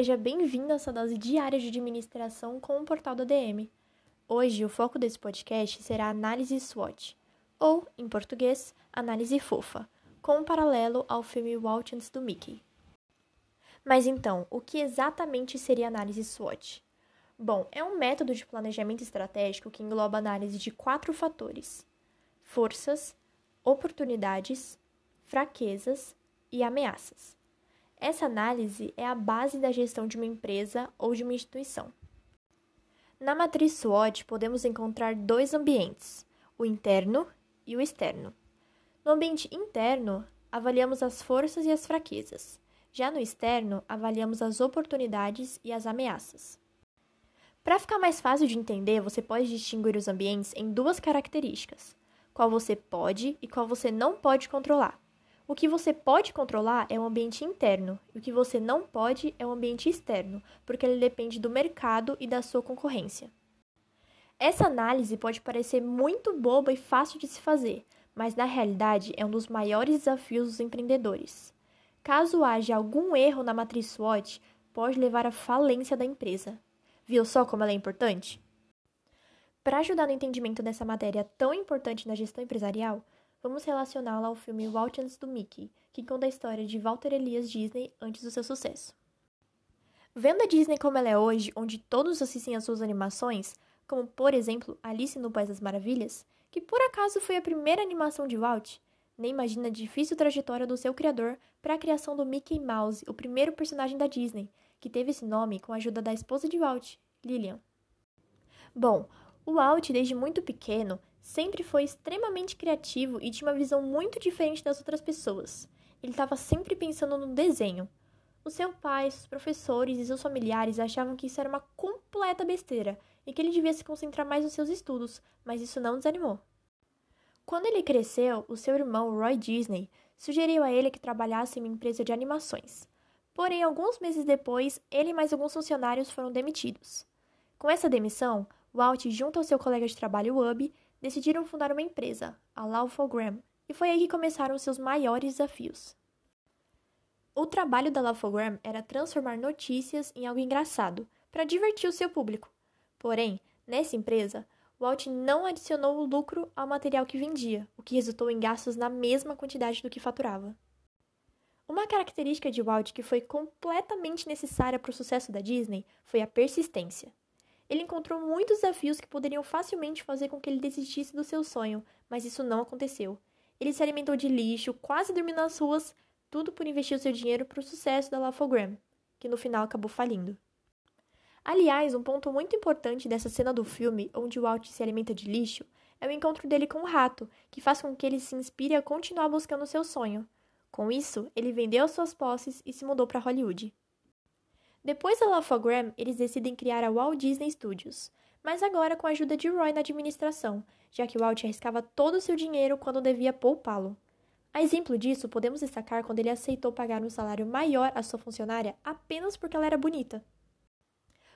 Seja bem-vindo a essa dose diária de administração com o portal da DM. Hoje, o foco desse podcast será análise SWOT, ou, em português, análise fofa, com um paralelo ao filme Walt do Mickey. Mas então, o que exatamente seria análise SWOT? Bom, é um método de planejamento estratégico que engloba análise de quatro fatores: forças, oportunidades, fraquezas e ameaças. Essa análise é a base da gestão de uma empresa ou de uma instituição. Na matriz SWOT, podemos encontrar dois ambientes, o interno e o externo. No ambiente interno, avaliamos as forças e as fraquezas. Já no externo, avaliamos as oportunidades e as ameaças. Para ficar mais fácil de entender, você pode distinguir os ambientes em duas características: qual você pode e qual você não pode controlar. O que você pode controlar é o ambiente interno, e o que você não pode é o ambiente externo, porque ele depende do mercado e da sua concorrência. Essa análise pode parecer muito boba e fácil de se fazer, mas na realidade é um dos maiores desafios dos empreendedores. Caso haja algum erro na matriz SWOT, pode levar à falência da empresa. Viu só como ela é importante? Para ajudar no entendimento dessa matéria tão importante na gestão empresarial, vamos relacioná-la ao filme Walt antes do Mickey, que conta a história de Walter Elias Disney antes do seu sucesso. Vendo a Disney como ela é hoje, onde todos assistem às suas animações, como por exemplo Alice no País das Maravilhas, que por acaso foi a primeira animação de Walt, nem imagina a difícil trajetória do seu criador para a criação do Mickey Mouse, o primeiro personagem da Disney, que teve esse nome com a ajuda da esposa de Walt, Lillian. Bom, o Walt, desde muito pequeno, sempre foi extremamente criativo e tinha uma visão muito diferente das outras pessoas. Ele estava sempre pensando no desenho. O seu pai, seus professores e seus familiares achavam que isso era uma completa besteira e que ele devia se concentrar mais nos seus estudos, mas isso não desanimou. Quando ele cresceu, o seu irmão Roy Disney sugeriu a ele que trabalhasse em uma empresa de animações. Porém, alguns meses depois, ele e mais alguns funcionários foram demitidos. Com essa demissão, Walt, junto ao seu colega de trabalho Ub, decidiram fundar uma empresa, a Lawfogram, e foi aí que começaram seus maiores desafios. O trabalho da Lawfogram era transformar notícias em algo engraçado, para divertir o seu público. Porém, nessa empresa, Walt não adicionou lucro ao material que vendia, o que resultou em gastos na mesma quantidade do que faturava. Uma característica de Walt que foi completamente necessária para o sucesso da Disney foi a persistência. Ele encontrou muitos desafios que poderiam facilmente fazer com que ele desistisse do seu sonho, mas isso não aconteceu. Ele se alimentou de lixo, quase dormiu nas ruas, tudo por investir o seu dinheiro para o sucesso da Lafogram, que no final acabou falindo. Aliás, um ponto muito importante dessa cena do filme, onde o Walt se alimenta de lixo, é o encontro dele com o rato, que faz com que ele se inspire a continuar buscando seu sonho. Com isso, ele vendeu suas posses e se mudou para Hollywood. Depois da Laugh-O-Gram, eles decidem criar a Walt Disney Studios, mas agora com a ajuda de Roy na administração, já que Walt arriscava todo o seu dinheiro quando devia poupá-lo. A exemplo disso, podemos destacar quando ele aceitou pagar um salário maior à sua funcionária apenas porque ela era bonita.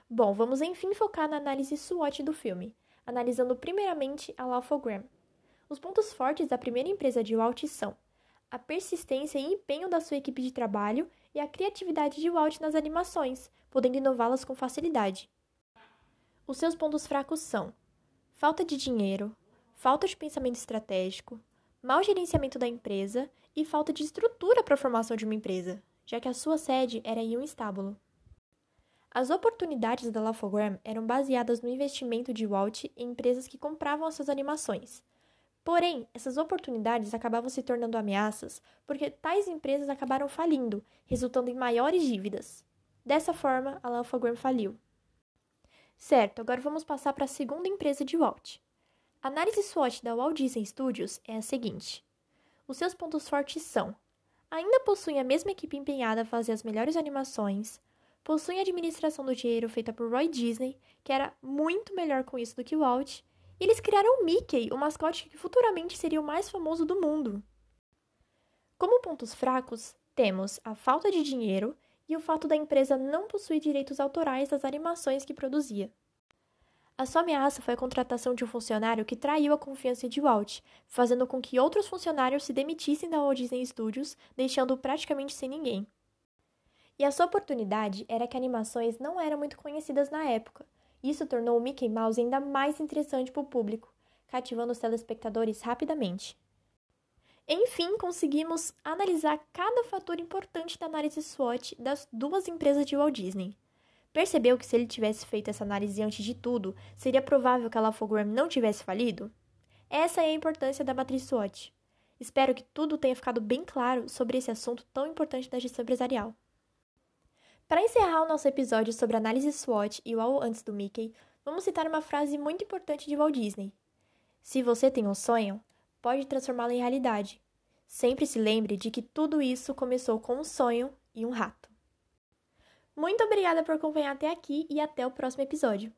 Bom, vamos enfim focar na análise SWOT do filme, analisando primeiramente a Laugh-O-Gram. Os pontos fortes da primeira empresa de Walt são a persistência e empenho da sua equipe de trabalho e a criatividade de Walt nas animações, podendo inová-las com facilidade. Os seus pontos fracos são falta de dinheiro, falta de pensamento estratégico, mau gerenciamento da empresa e falta de estrutura para a formação de uma empresa, já que a sua sede era em um estábulo. As oportunidades da Laugh-O-Gram eram baseadas no investimento de Walt em empresas que compravam as suas animações, Porém, essas oportunidades acabavam se tornando ameaças porque tais empresas acabaram falindo, resultando em maiores dívidas. Dessa forma, a Laugh-O-Gram faliu. Certo, agora vamos passar para a segunda empresa de Walt. A análise SWOT da Walt Disney Studios é a seguinte: os seus pontos fortes são: ainda possuem a mesma equipe empenhada a fazer as melhores animações, possuem a administração do dinheiro feita por Roy Disney, que era muito melhor com isso do que Walt, e eles criaram o Mickey, o mascote que futuramente seria o mais famoso do mundo. Como pontos fracos, temos a falta de dinheiro e o fato da empresa não possuir direitos autorais das animações que produzia. A sua ameaça foi a contratação de um funcionário que traiu a confiança de Walt, fazendo com que outros funcionários se demitissem da Walt Disney Studios, deixando-o praticamente sem ninguém. E a sua oportunidade era que animações não eram muito conhecidas na época. Isso tornou o Mickey Mouse ainda mais interessante para o público, cativando os telespectadores rapidamente. Enfim, conseguimos analisar cada fator importante da análise SWOT das duas empresas de Walt Disney. Percebeu que se ele tivesse feito essa análise antes de tudo, seria provável que a Lafogram não tivesse falido? Essa é a importância da matriz SWOT. Espero que tudo tenha ficado bem claro sobre esse assunto tão importante da gestão empresarial. Para encerrar o nosso episódio sobre análise SWOT e o ao antes do Mickey, vamos citar uma frase muito importante de Walt Disney. Se você tem um sonho, pode transformá-lo em realidade. Sempre se lembre de que tudo isso começou com um sonho e um rato. Muito obrigada por acompanhar até aqui e até o próximo episódio.